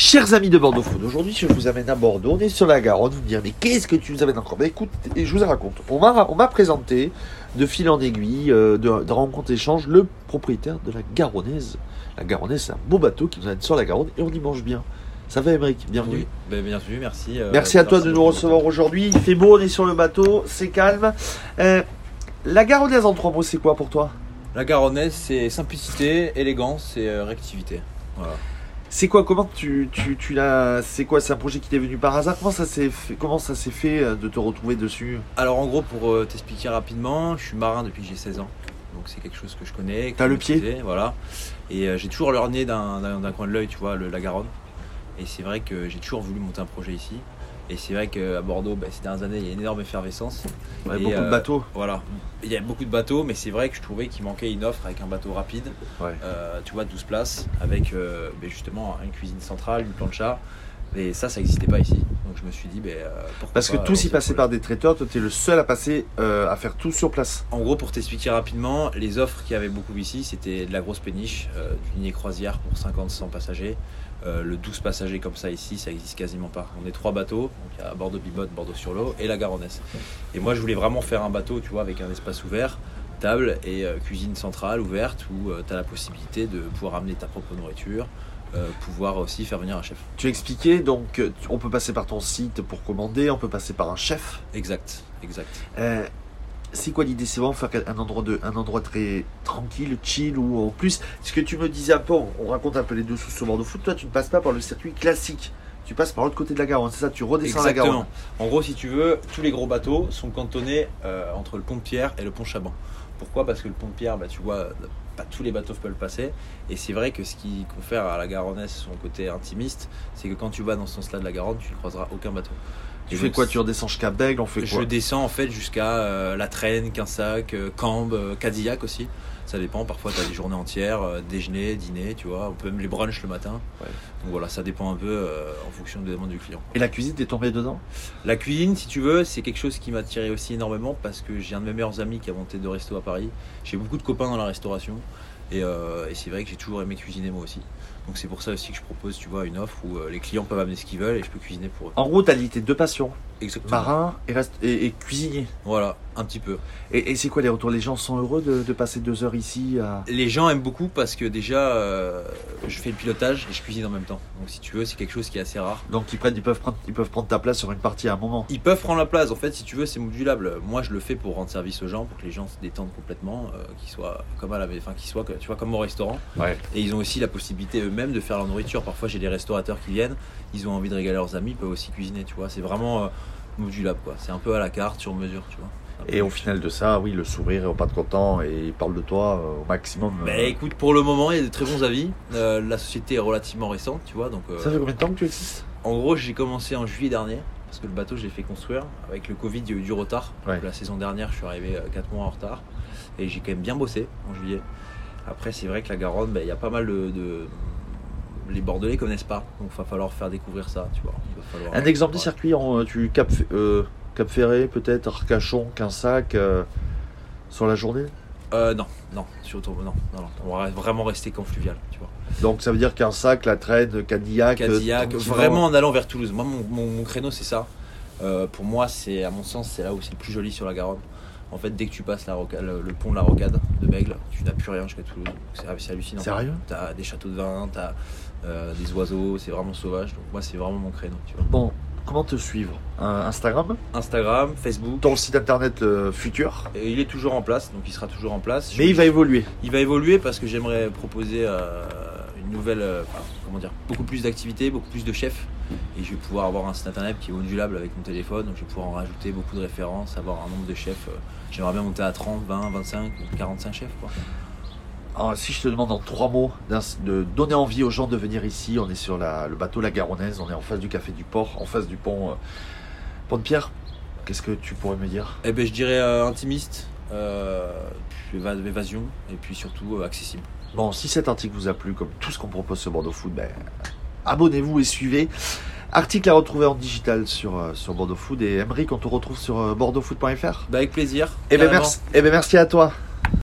Chers amis de Bordeaux Food, aujourd'hui je vous amène à Bordeaux, on est sur la Garonne, vous me direz mais qu'est-ce que tu nous amènes encore? Ben écoute, et je vous raconte, on m'a, présenté de fil en aiguille, euh, de, de rencontre échange, le propriétaire de la Garonnaise. La Garonnaise c'est un beau bateau qui nous amène sur la Garonne et on y mange bien. Ça va Émeric? Bienvenue. Oui, ben, bienvenue, merci. euh, Merci à toi de nous recevoir aujourd'hui, il fait beau, on est sur le bateau, c'est calme. Euh, la Garonnaise en trois mots c'est quoi pour toi? La Garonnaise, c'est simplicité, élégance et réactivité. Voilà. C'est quoi Comment tu, tu, tu l'as C'est quoi C'est un projet qui t'est venu par hasard? Comment ça s'est fait, comment ça s'est fait euh, de te retrouver dessus? Alors en gros, pour euh, t'expliquer rapidement, je suis marin depuis que j'ai 16 ans. Donc c'est quelque chose que je connais. T'as le pied? Voilà. Et euh, j'ai toujours d'un d'un- d'un coin de l'œil, tu vois, le- la Garonne. Et c'est vrai que j'ai toujours voulu monter un projet ici. Et c'est vrai qu'à Bordeaux, ben, ces dernières années, il y a une énorme effervescence. Ouais, Et, Beaucoup de euh, bateaux. Voilà. Il y a beaucoup de bateaux, mais c'est vrai que je trouvais qu'il manquait une offre avec un bateau rapide. Ouais. Euh, tu vois, 12 places, avec euh, ben, justement une cuisine centrale, une plancha. Et ça, ça n'existait pas ici. Donc je me suis dit, ben, euh, pourquoi Parce que pas tous y lancer le passaient projet. par des traiteurs, toi t'es le seul à passer euh, à faire tout sur place. En gros, pour t'expliquer rapidement, les offres qu'il y avait beaucoup ici, c'était de la grosse péniche, euh, d'une lignée croisière pour 50-100 passagers. Euh, le 12 passagers comme ça ici, ça existe quasiment pas. On est trois bateaux, donc il y a Bordeaux Bibot, Bordeaux sur l'eau et la Garonnaise. Et moi, je voulais vraiment faire un bateau, tu vois, avec un espace ouvert, table et cuisine centrale ouverte où tu as la possibilité de pouvoir amener ta propre nourriture, euh, pouvoir aussi faire venir un chef. Tu expliquais donc euh, on peut passer par ton site pour commander, on peut passer par un chef. Exact, exact. Euh, c'est quoi l'idée? C'est vraiment faire un endroit, de, un endroit très tranquille, chill, ou en plus, ce que tu me disais un peu, on, on raconte un peu les deux sous sur Bordeaux Foot, toi tu ne passes pas par le circuit classique, tu passes par l'autre côté de la Garonne, c'est ça, tu redescends la Garonne. En gros, si tu veux, tous les gros bateaux sont cantonnés euh, entre le pont de Pierre et le pont Chaban. Pourquoi? Parce que le pont de Pierre, bah, tu vois, pas tous les bateaux peuvent le passer. Et c'est vrai que ce qui confère à la Garonnaise son côté intimiste, c'est que quand tu vas dans ce sens-là de la Garonne, tu ne croiseras aucun bateau. Tu fais quoi? Tu redescends jusqu'à Bègle, on fait Je quoi? descends en fait jusqu'à euh, La Traîne, Quinsac, euh, Cambes, euh, Cadillac aussi. Ça dépend, parfois tu as des journées entières, euh, déjeuner, dîner, tu vois, on peut même les brunchs le matin. Ouais. Donc voilà, ça dépend un peu en fonction des demandes du client. Et la cuisine, t'es tombé dedans? La cuisine, si tu veux, c'est quelque chose qui m'a attiré aussi énormément parce que j'ai un de mes meilleurs amis qui a monté deux restos à Paris. J'ai beaucoup de copains dans la restauration et, euh, et c'est vrai que j'ai toujours aimé cuisiner moi aussi. Donc c'est pour ça aussi que je propose, tu vois, une offre où euh, les clients peuvent amener ce qu'ils veulent et je peux cuisiner pour eux. En gros, t'as dit tes deux passions, Exactement. marin et, reste- et, et cuisinier. Voilà, un petit peu. Et, et c'est quoi les retours? Les gens sont heureux de, de passer deux heures ici à... Les gens aiment beaucoup parce que déjà, euh, je fais le pilotage et je cuisine en même temps. Donc si tu veux, c'est quelque chose qui est assez rare. Donc ils, prennent, ils, peuvent prendre, ils peuvent prendre ta place sur une partie à un moment. Ils peuvent prendre la place, en fait, si tu veux, c'est modulable. Moi, je le fais pour rendre service aux gens, pour que les gens se détendent complètement, euh, qu'ils soient comme à la, enfin, qu'ils soient, tu vois, comme au restaurant. Ouais. Et ils ont aussi la possibilité eux-mêmes de faire leur nourriture. Parfois, j'ai des restaurateurs qui viennent, ils ont envie de régaler leurs amis, ils peuvent aussi cuisiner, tu vois. C'est vraiment euh, modulable, quoi. C'est un peu à la carte, sur mesure, tu vois. Et au final de ça, oui, le sourire et on pas de content et ils parlent de toi euh, au maximum. euh. Bah écoute, pour le moment, il y a de très bons avis. Euh, la société est relativement récente, tu vois. Donc, euh, Ça fait combien de temps que tu existes en gros, j'ai commencé en juillet dernier. Parce que le bateau, je l'ai fait construire. Avec le Covid, il y a eu du retard. Ouais. La saison dernière, je suis arrivé 4 mois en retard. Et j'ai quand même bien bossé en juillet. Après, c'est vrai que la Garonne, bah, il y a pas mal de, de- Les Bordelais connaissent pas. Donc, il va falloir faire découvrir ça, tu vois. Il va falloir- Un exemple des Ouais. circuits, en, tu Cap, euh, Cap Ferré, peut-être, Arcachon, Quinsac, euh, sur la journée? Euh, non, non, surtout, non, non, non. On va vraiment rester qu'en fluvial, tu vois. Donc ça veut dire Quinsac, La Traîne, Cadillac. euh, Cadillac, vraiment en allant vers Toulouse. Moi, mon, mon- mon créneau, c'est ça. Euh, pour moi, c'est à mon sens, c'est là où c'est le plus joli sur la Garonne. En fait, dès que tu passes la le, le pont de la Rocade de Bègle, tu n'as plus rien jusqu'à Toulouse. C'est hallucinant. Sérieux? Tu as des châteaux de vin, tu as des oiseaux, c'est vraiment sauvage. Donc, moi, c'est vraiment mon créneau. Tu vois. Bon, comment te suivre? Instagram? Instagram, Facebook, Ton site internet euh, futur? Et il est toujours en place, donc il sera toujours en place. Mais il va évoluer. Il va évoluer parce que j'aimerais proposer euh, une nouvelle, euh, comment dire, beaucoup plus d'activités, beaucoup plus de chefs. Et je vais pouvoir avoir un site internet qui est modulable avec mon téléphone, donc je vais pouvoir en rajouter beaucoup de références, avoir un nombre de chefs. euh, J'aimerais bien monter à 30, 20, 25, 45 chefs. Quoi. Alors, si je te demande en trois mots de donner envie aux gens de venir ici, on est sur la- le bateau La Garonnaise, on est en face du café du port, en face du pont, euh, pont de Pierre. Qu'est-ce que tu pourrais me dire? Eh ben, je dirais euh, intimiste, euh, puis éva- évasion, et puis surtout euh, accessible. Bon, si cet article vous a plu, comme tout ce qu'on propose sur Bordeaux Food, ben, abonnez-vous et suivez. Article à retrouver en digital sur, euh, sur Bordeaux Food. Et Emeric, on te retrouve sur euh, bordeauxfood.fr. Bah, avec plaisir. Eh ben, merci, eh ben merci à toi.